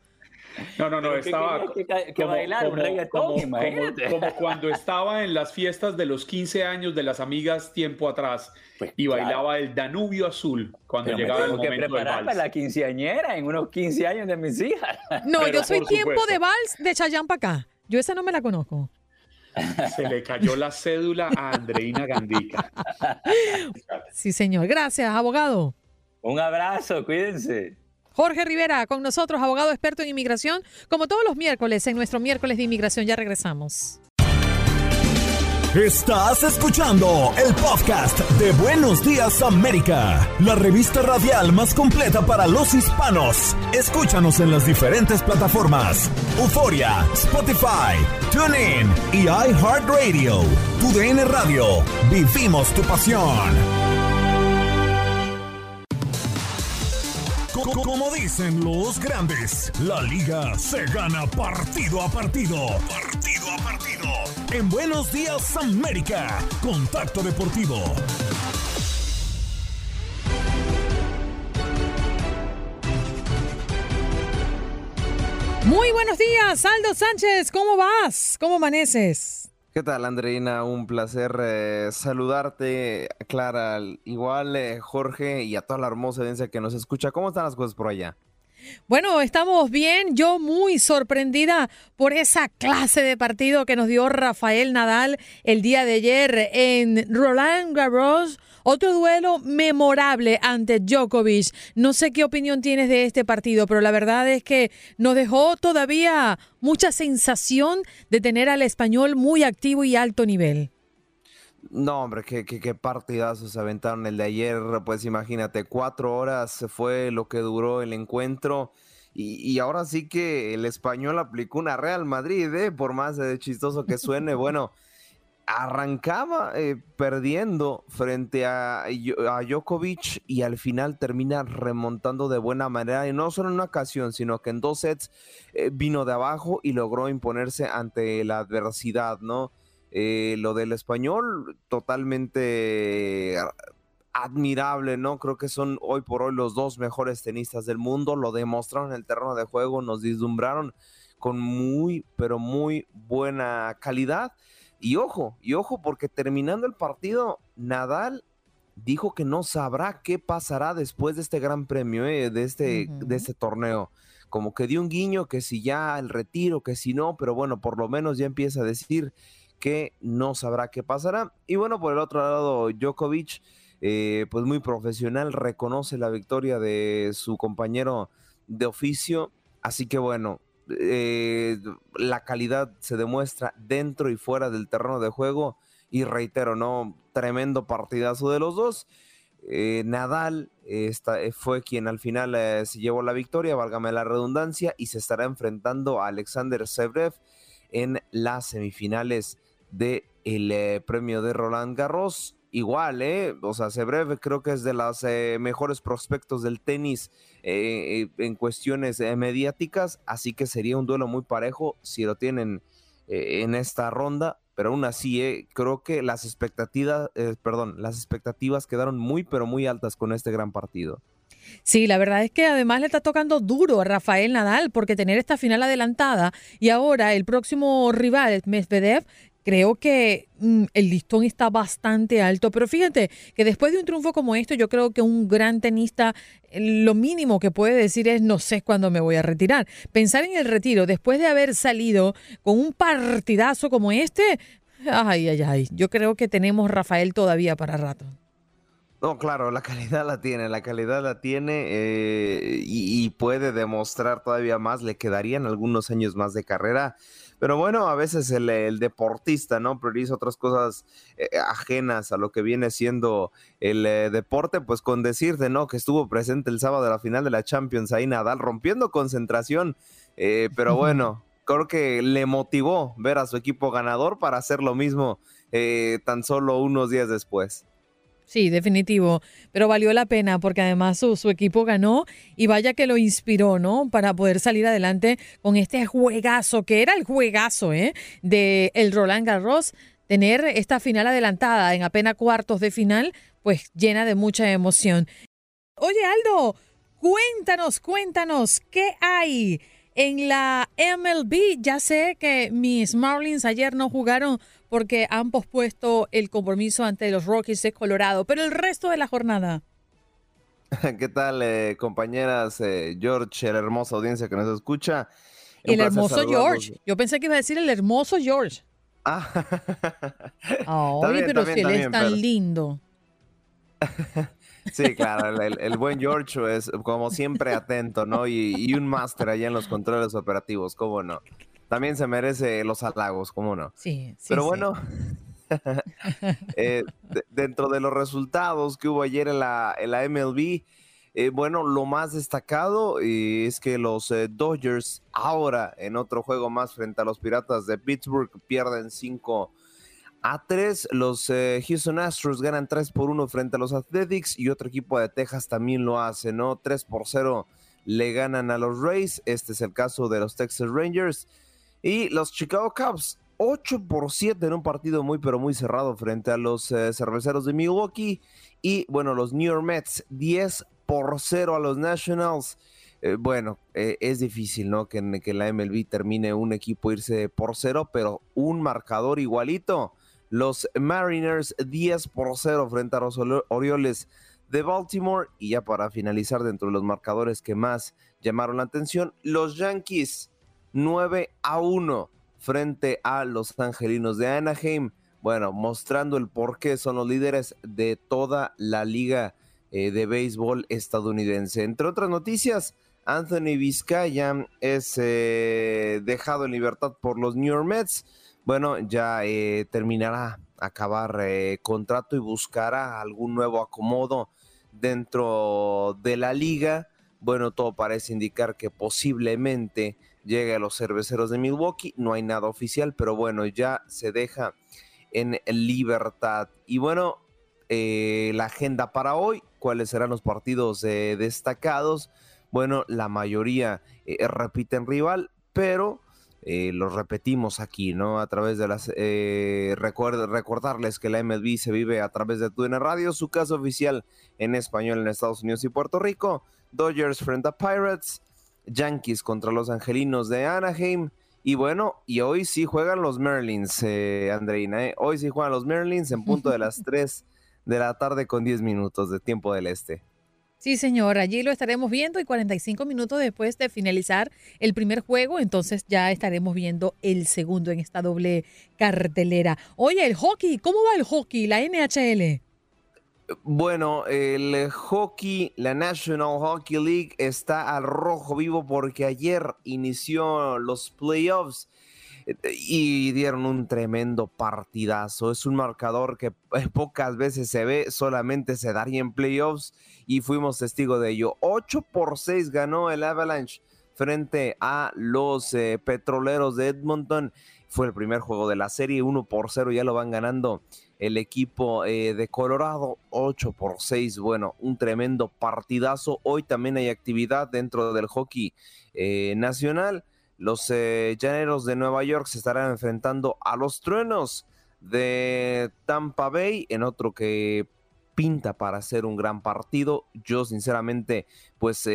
Speaker 4: No, no, no,
Speaker 7: Pero ¿qué
Speaker 4: estaba
Speaker 7: que- que bailara un reggaetón,
Speaker 4: como-
Speaker 7: imagínate.
Speaker 4: como cuando estaba en las fiestas de los 15 años de las amigas tiempo atrás y
Speaker 7: claro.
Speaker 4: bailaba el Danubio Azul cuando
Speaker 7: Pero me
Speaker 4: llegaba el
Speaker 7: tengo que
Speaker 4: momento del
Speaker 7: preparar para
Speaker 4: vals.
Speaker 7: la quinceañera en unos 15 años de mis hijas.
Speaker 1: No,
Speaker 4: Pero
Speaker 1: yo soy tiempo
Speaker 4: supuesto.
Speaker 1: de vals de Chayán para acá. Yo esa no me la conozco.
Speaker 4: Se le cayó la cédula a Andreina Gandica.
Speaker 1: Sí, señor. Gracias, abogado.
Speaker 7: Un abrazo, cuídense.
Speaker 1: Jorge Rivera con nosotros, abogado experto en inmigración, como todos los miércoles en nuestro miércoles de inmigración. Ya regresamos.
Speaker 2: Estás escuchando el podcast de Buenos Días América, la revista radial más completa para los hispanos. Escúchanos en las diferentes plataformas: Euforia, Spotify, TuneIn y iHeartRadio. Tu DN Radio. Vivimos tu pasión. Como dicen los grandes, la liga se gana partido a partido. Partido a partido. En Buenos Días América, Contacto Deportivo.
Speaker 1: Muy buenos días, Aldo Sánchez. ¿Cómo vas? ¿Cómo amaneces?
Speaker 11: ¿Qué tal, Andreina? Un placer eh, saludarte, Clara, al- igual eh, Jorge y a toda la hermosa audiencia que nos escucha. ¿Cómo están las cosas por allá?
Speaker 1: Bueno, estamos bien. Yo muy sorprendida por esa clase de partido que nos dio Rafael Nadal el día de ayer en Roland Garros. Otro duelo memorable ante Djokovic. No sé qué opinión tienes de este partido, pero la verdad es que nos dejó todavía mucha sensación de tener al español muy activo y alto nivel.
Speaker 11: No, hombre, qué, qué, qué partidazos se aventaron el de ayer. Pues imagínate, cuatro horas fue lo que duró el encuentro. Y, y ahora sí que el español aplicó una Real Madrid, ¿eh? por más eh, chistoso que suene. Bueno, arrancaba eh, perdiendo frente a, a Djokovic y al final termina remontando de buena manera. Y no solo en una ocasión, sino que en dos sets eh, vino de abajo y logró imponerse ante la adversidad, ¿no? Eh, lo del español, totalmente admirable, ¿no? Creo que son hoy por hoy los dos mejores tenistas del mundo, lo demostraron en el terreno de juego, nos deslumbraron con muy, pero muy buena calidad. Y ojo, y ojo, porque terminando el partido, Nadal dijo que no sabrá qué pasará después de este gran premio, eh, de, este, de este torneo. Como que dio un guiño que si ya el retiro, que si no, pero bueno, por lo menos ya empieza a decir que no sabrá qué pasará. Y bueno, por el otro lado, Djokovic, eh, pues muy profesional, reconoce la victoria de su compañero de oficio. Así que bueno, eh, la calidad se demuestra dentro y fuera del terreno de juego. Y reitero, ¿no? Tremendo partidazo de los dos. Eh, Nadal fue quien al final se llevó la victoria, válgame la redundancia, y se estará enfrentando a Alexander Zverev en las semifinales del premio de Roland Garros. Igual, ¿eh? O sea, Zverev creo que es de los mejores prospectos del tenis eh, eh, en cuestiones eh, mediáticas, así que sería un duelo muy parejo si lo tienen eh, en esta ronda, pero aún así, eh, creo que las expectativas, eh, perdón, las expectativas quedaron muy, pero muy altas con este gran partido.
Speaker 1: Sí, la verdad es que además le está tocando duro a Rafael Nadal porque tener esta final adelantada y ahora el próximo rival, Medvedev, creo que mm, el listón está bastante alto. Pero fíjate que después de un triunfo como esto, yo creo que un gran tenista eh, lo mínimo que puede decir es no sé cuándo me voy a retirar. Pensar en el retiro después de haber salido con un partidazo como este, ay, ay, ay. Yo creo que tenemos Rafael todavía para rato.
Speaker 11: No, claro, la calidad la tiene, la calidad la tiene eh, y, puede demostrar todavía más, le quedarían algunos años más de carrera, pero bueno, a veces el, deportista, ¿no? Prioriza otras cosas eh, ajenas a lo que viene siendo el eh, deporte, pues con decirte, ¿no? Que estuvo presente el sábado de la final de la Champions ahí Nadal, rompiendo concentración, pero bueno, creo que le motivó ver a su equipo ganador para hacer lo mismo tan solo unos días después.
Speaker 1: Sí, definitivo, pero valió la pena porque además su, equipo ganó y vaya que lo inspiró, ¿no? Para poder salir adelante con este juegazo, que era el juegazo, ¿eh? De el Roland Garros, tener esta final adelantada en apenas cuartos de final, pues llena de mucha emoción. Oye, Aldo, cuéntanos, cuéntanos, ¿qué hay en la MLB? Ya sé que mis Marlins ayer no jugaron porque han pospuesto el compromiso ante los Rockies de Colorado, pero el resto de la jornada.
Speaker 11: ¿Qué tal, eh, compañeras? Eh, George, la hermosa audiencia que nos escucha.
Speaker 1: el hermoso George. Yo pensé que iba a decir el hermoso George. Ah. Ay, pero si él es tan lindo.
Speaker 11: Sí, claro, el, buen George es como siempre atento, ¿no? Y, y un máster allá en los controles operativos, ¿cómo no? También se merece los halagos, ¿cómo no?
Speaker 1: Sí, sí.
Speaker 11: Pero bueno, eh, dentro de los resultados que hubo ayer en la, en la MLB, eh, bueno, lo más destacado eh, es que los Dodgers ahora en otro juego más frente a los Piratas de Pittsburgh pierden 5 a 3. Los Houston Astros ganan 3 por 1 frente a los Athletics y otro equipo de Texas también lo hace, ¿no? 3 por 0 le ganan a los Rays. Este es el caso de los Texas Rangers. Y los Chicago Cubs, 8 por 7 en un partido muy, pero muy cerrado frente a los eh, cerveceros de Milwaukee. Y bueno, los New York Mets, 10 por 0 a los Nationals. Eh, bueno, eh, es difícil, ¿no? Que, que la MLB termine un equipo irse por 0, pero un marcador igualito. Los Mariners 10 por 0 frente a los Orioles de Baltimore. Y ya para finalizar, dentro de los marcadores que más llamaron la atención, los Yankees 9 a 1 frente a los Angelinos de Anaheim. Bueno, mostrando el por qué son los líderes de toda la liga eh, de béisbol estadounidense. Entre otras noticias, Anthony Vizcaya es eh, dejado en libertad por los New York Mets. Bueno, ya eh, terminará acabar contrato y buscará algún nuevo acomodo dentro de la liga. Bueno, todo parece indicar que posiblemente llegue a los cerveceros de Milwaukee. No hay nada oficial, pero bueno, ya se deja en libertad. Y bueno, eh, la agenda para hoy, cuáles serán los partidos eh, destacados. Bueno, la mayoría eh, repiten rival, pero los repetimos aquí, ¿no? A través de las... recordarles que la MLB se vive a través de TUN Radio, su caso oficial en español en Estados Unidos y Puerto Rico. Dodgers frente a Pirates, Yankees contra los Angelinos de Anaheim. Y bueno, y hoy sí juegan los Merlins, eh, Andreina. ¿eh? Hoy sí juegan los Merlins en punto de las 3 de la tarde con 10 minutos de tiempo del este.
Speaker 1: Sí, señor, allí lo estaremos viendo y 45 minutos después de finalizar el primer juego, entonces ya estaremos viendo el segundo en esta doble cartelera. Oye, el hockey, ¿cómo va el hockey, la NHL?
Speaker 11: Bueno, el hockey, la National Hockey League está al rojo vivo porque ayer inició los playoffs eh, y dieron un tremendo partidazo. Es un marcador que eh, pocas veces se ve, solamente se daría en playoffs y fuimos testigos de ello. 8 por 6 ganó el Avalanche frente a los eh, petroleros de Edmonton. Fue el primer juego de la serie, 1 por 0 ya lo van ganando el equipo eh, de Colorado, 8 por 6. Bueno, un tremendo partidazo. Hoy también hay actividad dentro del hockey eh, nacional. Los eh, llaneros de Nueva York se estarán enfrentando a los truenos de Tampa Bay en otro que pinta para ser un gran partido. Yo sinceramente, pues,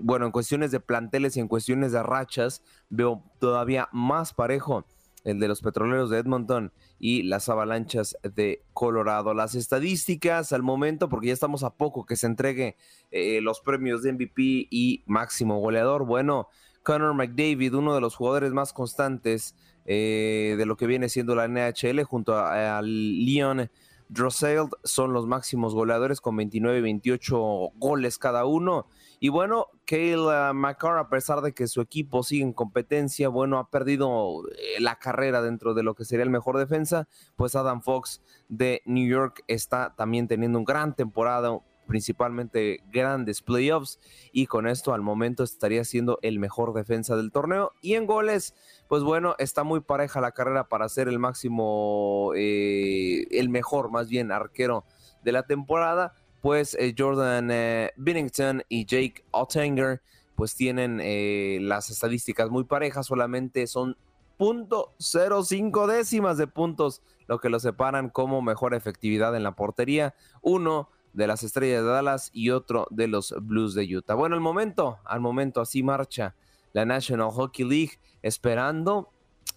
Speaker 11: bueno, en cuestiones de planteles y en cuestiones de rachas, veo todavía más parejo el de los petroleros de Edmonton y las avalanchas de Colorado. Las estadísticas al momento, porque ya estamos a poco que se entregue eh, los premios de MVP y máximo goleador. Bueno, Connor McDavid, uno de los jugadores más constantes eh, de lo que viene siendo la NHL junto al Leon Drossel son los máximos goleadores con 29 y 28 goles cada uno. Y bueno, Kale McCarr, a pesar de que su equipo sigue en competencia, bueno, ha perdido eh, la carrera dentro de lo que sería el mejor defensa, pues Adam Fox de New York está también teniendo una gran temporada, principalmente grandes playoffs y con esto al momento estaría siendo el mejor defensa del torneo. Y en goles pues bueno está muy pareja la carrera para ser el máximo eh, el mejor más bien arquero de la temporada. Pues eh, Jordan eh, Binnington y Jake Ottinger pues tienen las estadísticas muy parejas solamente son .05 décimas de puntos lo que lo separan como mejor efectividad en la portería. Uno de las Estrellas de Dallas y otro de los Blues de Utah. Bueno, al momento, al momento así marcha la National Hockey League esperando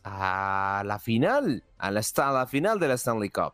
Speaker 11: a la final, a la, a la final de la Stanley Cup.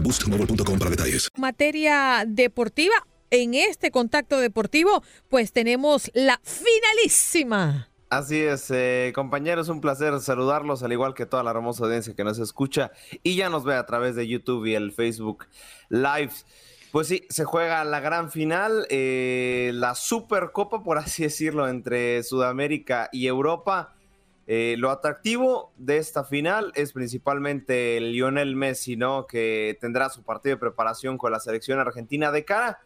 Speaker 12: boostmobile.com para detalles.
Speaker 1: Materia deportiva, en este contacto deportivo, pues tenemos la finalísima.
Speaker 11: Así es, eh, compañeros, un placer saludarlos, al igual que toda la hermosa audiencia que nos escucha y ya nos ve a través de YouTube y el Facebook Live. Pues sí, se juega la gran final, eh, la Supercopa, por así decirlo, entre Sudamérica y Europa. Eh, lo atractivo de esta final es principalmente Lionel Messi, ¿no? Que tendrá su partido de preparación con la selección argentina de cara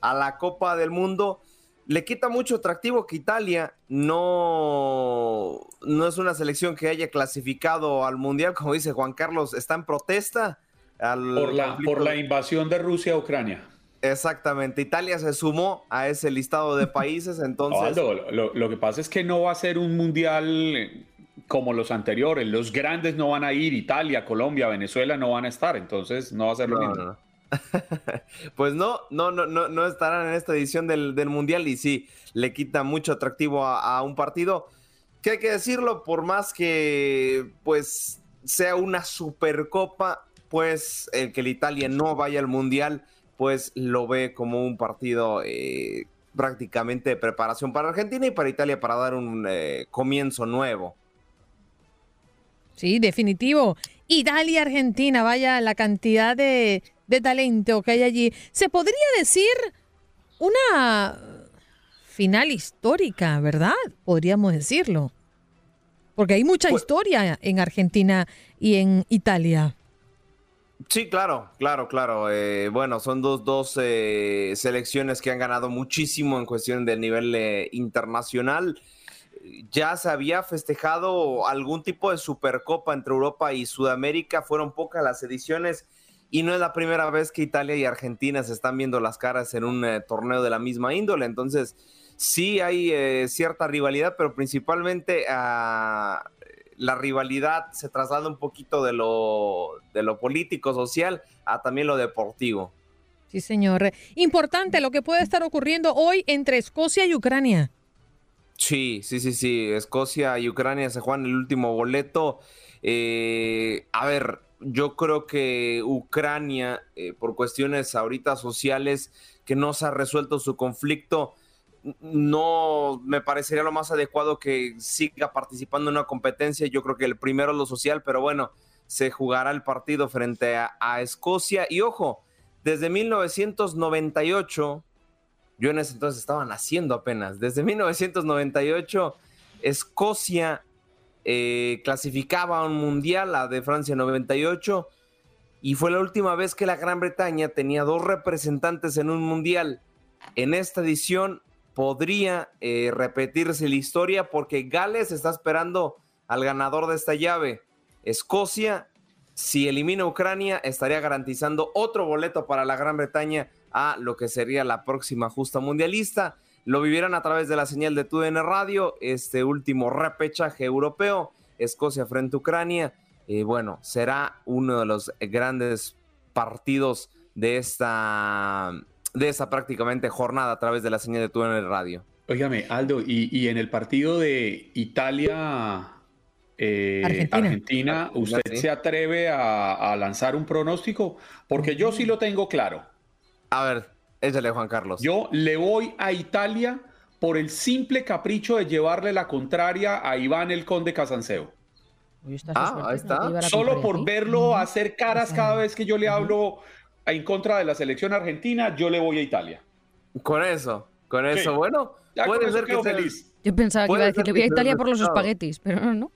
Speaker 11: a la Copa del Mundo. Le quita mucho atractivo que Italia no, no es una selección que haya clasificado al Mundial, como dice Juan Carlos, está en protesta.
Speaker 4: por, la, por la invasión de Rusia a Ucrania.
Speaker 11: Exactamente, Italia se sumó a ese listado de países, entonces...
Speaker 4: lo, que pasa es que no va a ser un mundial eh, como los anteriores, los grandes no van a ir, Italia, Colombia, Venezuela no van a estar, entonces no va a ser lo mismo.
Speaker 11: pues no, no, no, no, no estarán en esta edición del, mundial y sí, le quita mucho atractivo a, a un partido que hay que decirlo, por más que pues sea una supercopa, pues el que el Italia no vaya al mundial pues lo ve como un partido eh, prácticamente de preparación para Argentina y para Italia para dar un eh, comienzo nuevo.
Speaker 1: Sí, definitivo. Italia-Argentina, vaya la cantidad de, de talento que hay allí. Se podría decir una final histórica, ¿verdad? Podríamos decirlo. Porque hay mucha pues historia en Argentina y en Italia.
Speaker 11: Sí, claro, claro, claro. Eh, bueno, son dos, dos eh, selecciones que han ganado muchísimo en cuestión de nivel eh, internacional. Ya se había festejado algún tipo de supercopa entre Europa y Sudamérica, fueron pocas las ediciones y no es la primera vez que Italia y Argentina se están viendo las caras en un torneo de la misma índole. Entonces, sí hay cierta rivalidad, pero principalmente a la rivalidad se traslada un poquito de lo, de lo político, social, a también lo deportivo.
Speaker 1: Sí, señor. Importante lo que puede estar ocurriendo hoy entre Escocia y Ucrania.
Speaker 11: Sí, sí, sí, sí. Escocia y Ucrania se juegan el último boleto. Eh, a ver, yo creo que Ucrania, eh, por cuestiones ahorita sociales, que no se ha resuelto su conflicto, no me parecería lo más adecuado que siga participando en una competencia. Yo creo que el primero es lo social, pero bueno, se jugará el partido frente a, Escocia. Y ojo, desde 1998, yo en ese entonces estaba naciendo apenas, desde 1998, Escocia eh, clasificaba a un mundial, la de Francia 98, y fue la última vez que la Gran Bretaña tenía dos representantes en un mundial. En esta edición podría eh, repetirse la historia porque Gales está esperando al ganador de esta llave. Escocia, si elimina Ucrania, estaría garantizando otro boleto para la Gran Bretaña a lo que sería la próxima justa mundialista. Lo vivirán a través de la señal de TUDN Radio, este último repechaje europeo, Escocia frente a Ucrania. Eh, bueno, será uno de los grandes partidos de esta, de esta prácticamente jornada a través de la señal de tu en el radio.
Speaker 4: Óigame, Aldo, y, en el partido de Italia eh, Argentina. ¿usted se atreve a, lanzar un pronóstico? Porque yo sí lo tengo claro.
Speaker 11: A ver, échale, Juan Carlos.
Speaker 4: Yo le voy a Italia por el simple capricho de llevarle la contraria a Iván el Conde Casanseo.
Speaker 11: Ah, ahí está.
Speaker 4: Solo por verlo hacer caras cada vez que yo le hablo en contra de la selección argentina, yo le voy a Italia.
Speaker 11: Con eso, con eso, bueno, puede ser que
Speaker 13: feliz. Yo pensaba que iba a decir, le voy a Italia por los espaguetis, pero no, no.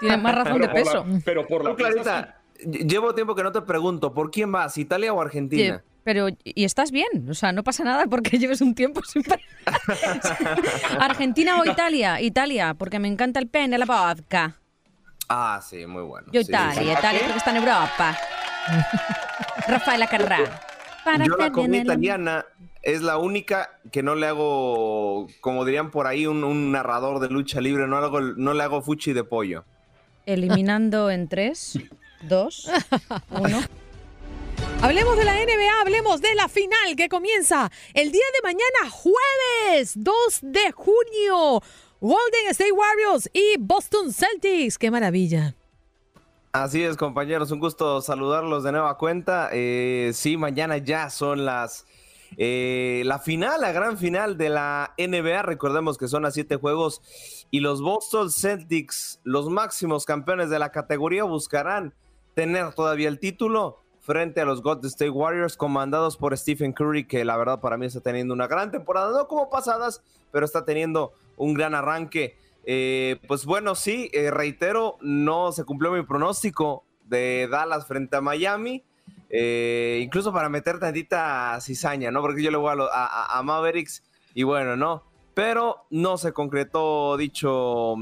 Speaker 13: Tiene más razón de peso.
Speaker 4: pero por la
Speaker 11: Clarita, llevo tiempo que no te pregunto, ¿por quién vas? ¿Italia o Argentina?
Speaker 13: pero, ¿y estás bien? O sea, no pasa nada porque lleves un tiempo sin ¿Argentina o Italia? Italia, porque me encanta el pene, la vodka.
Speaker 11: Ah, sí, muy bueno.
Speaker 13: Yo Italia, Italia porque está en Europa. Rafaela Carrá.
Speaker 11: Yo la comida italiana es la única que no le hago, como dirían por ahí, un, narrador de lucha libre, no, hago, no le hago fuchi de pollo.
Speaker 13: Eliminando en 3, 2, 1.
Speaker 1: Hablemos de la NBA, hablemos de la final que comienza el día de mañana, jueves 2 de junio. Golden State Warriors y Boston Celtics. ¡Qué maravilla!
Speaker 11: Así es, compañeros, un gusto saludarlos de nueva cuenta. Eh, sí, mañana ya son las eh, la final, la gran final de la NBA. Recordemos que son a siete juegos y los Boston Celtics, los máximos campeones de la categoría, buscarán tener todavía el título frente a los Golden State Warriors, comandados por Stephen Curry, que la verdad para mí está teniendo una gran temporada, no como pasadas, pero está teniendo un gran arranque. Eh, pues bueno, sí, eh, reitero, no se cumplió mi pronóstico de Dallas frente a Miami. Eh, incluso para meter tantita cizaña, ¿no? Porque yo le voy a, Mavericks y bueno, ¿no? Pero no se concretó dicho,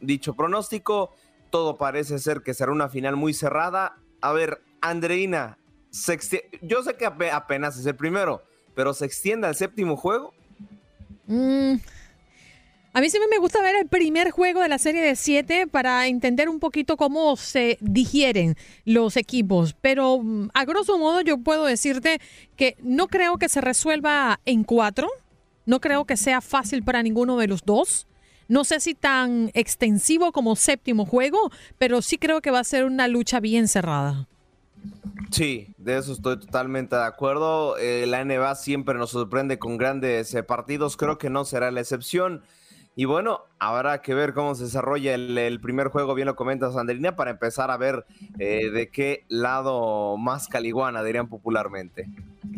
Speaker 11: dicho pronóstico. Todo parece ser que será una final muy cerrada. A ver, Andreina, yo sé que apenas es el primero, pero ¿se extiende al séptimo juego?
Speaker 1: Mm, a mí siempre me gusta ver el primer juego de la serie de siete para entender un poquito cómo se digieren los equipos. Pero mm, a grosso modo yo puedo decirte que no creo que se resuelva en cuatro. No creo que sea fácil para ninguno de los dos. No sé si tan extensivo como séptimo juego, pero sí creo que va a ser una lucha bien cerrada.
Speaker 11: Sí, de eso estoy totalmente de acuerdo. Eh, la NBA siempre nos sorprende con grandes eh, partidos. Creo que no será la excepción. Y bueno, habrá que ver cómo se desarrolla el, primer juego, bien lo comenta Sandrina, para empezar a ver eh, de qué lado más caliguana, dirían popularmente.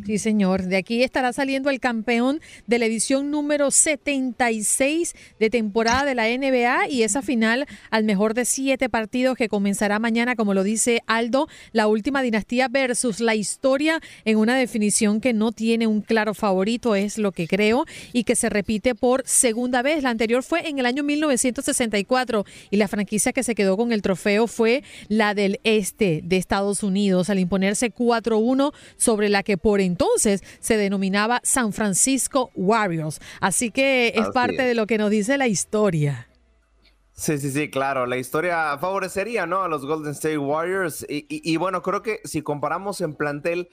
Speaker 1: Sí, señor. De aquí estará saliendo el campeón de la edición número 76 de temporada de la NBA y esa final al mejor de siete partidos que comenzará mañana, como lo dice Aldo, la última dinastía versus la historia en una definición que no tiene un claro favorito, es lo que creo, y que se repite por segunda vez. La anterior fue en el año 1964 y la franquicia que se quedó con el trofeo fue la del este de Estados Unidos al imponerse 4-1 sobre la que por entonces se denominaba San Francisco Warriors. Así que es parte de lo que nos dice la historia.
Speaker 11: Sí, sí, sí, claro. La historia favorecería, ¿no? A los Golden State Warriors. Y, bueno, creo que si comparamos en plantel,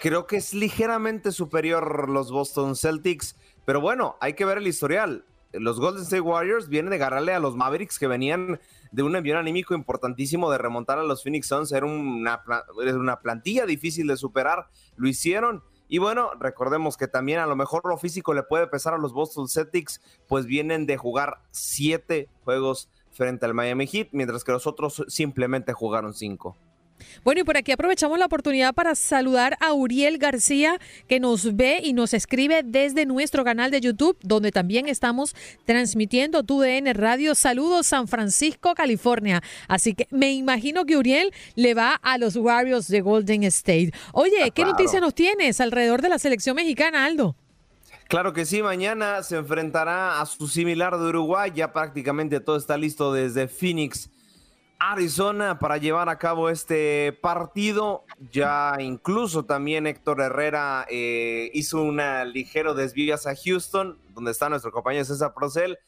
Speaker 11: creo que es ligeramente superior los Boston Celtics. Pero bueno, hay que ver el historial. Los Golden State Warriors vienen de agarrarle a los Mavericks que venían de un envío anímico importantísimo de remontar a los Phoenix Suns. Era una, una plantilla difícil de superar. Lo hicieron. Y bueno, recordemos que también a lo mejor lo físico le puede pesar a los Boston Celtics, pues vienen de jugar siete juegos frente al Miami Heat, mientras que los otros simplemente jugaron cinco.
Speaker 1: Bueno, y por aquí aprovechamos la oportunidad para saludar a Uriel García, que nos ve y nos escribe desde nuestro canal de YouTube, donde también estamos transmitiendo TUDN Radio. Saludos, San Francisco, California. Así que me imagino que Uriel le va a los Warriors de Golden State. Oye, ¿qué noticia nos tienes alrededor de la selección mexicana, Aldo?
Speaker 11: Claro que sí, mañana se enfrentará a su similar de Uruguay. Ya prácticamente todo está listo desde Phoenix Arizona para llevar a cabo este partido. Ya incluso también Héctor Herrera eh, hizo un ligero desvío a Houston, donde está nuestro compañero César Procel,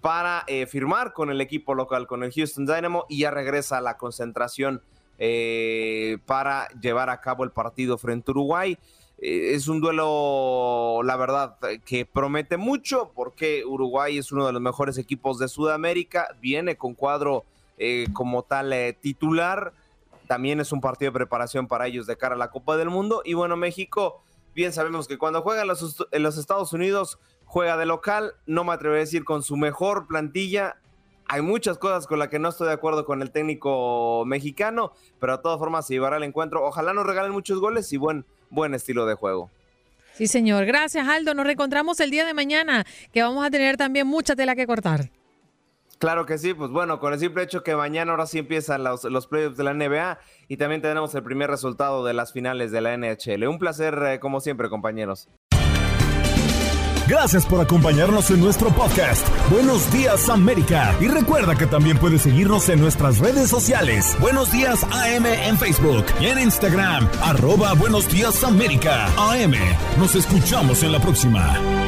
Speaker 11: para eh, firmar con el equipo local, con el Houston Dynamo, y ya regresa a la concentración eh, para llevar a cabo el partido frente a Uruguay. Es un duelo, la verdad, que promete mucho porque Uruguay es uno de los mejores equipos de Sudamérica, viene con cuadro eh, como tal titular, también es un partido de preparación para ellos de cara a la Copa del Mundo y bueno, México, bien sabemos que cuando juega en los, Estados Unidos juega de local, no me atrevo a decir con su mejor plantilla, hay muchas cosas con las que no estoy de acuerdo con el técnico mexicano, pero de todas formas se llevará el encuentro. Ojalá nos regalen muchos goles y buen, buen estilo de juego.
Speaker 1: Sí, señor. Gracias, Aldo. Nos reencontramos el día de mañana, que vamos a tener también mucha tela que cortar.
Speaker 11: Claro que sí, pues bueno, con el simple hecho que mañana ahora sí empiezan los, los playoffs de la NBA y también tenemos el primer resultado de las finales de la NHL. Un placer, eh, como siempre, compañeros.
Speaker 2: Gracias por acompañarnos en nuestro podcast. Buenos días América. Y recuerda que también puedes seguirnos en nuestras redes sociales. Buenos días AM en Facebook y en Instagram. Arroba Buenos días América. AM. Nos escuchamos en la próxima.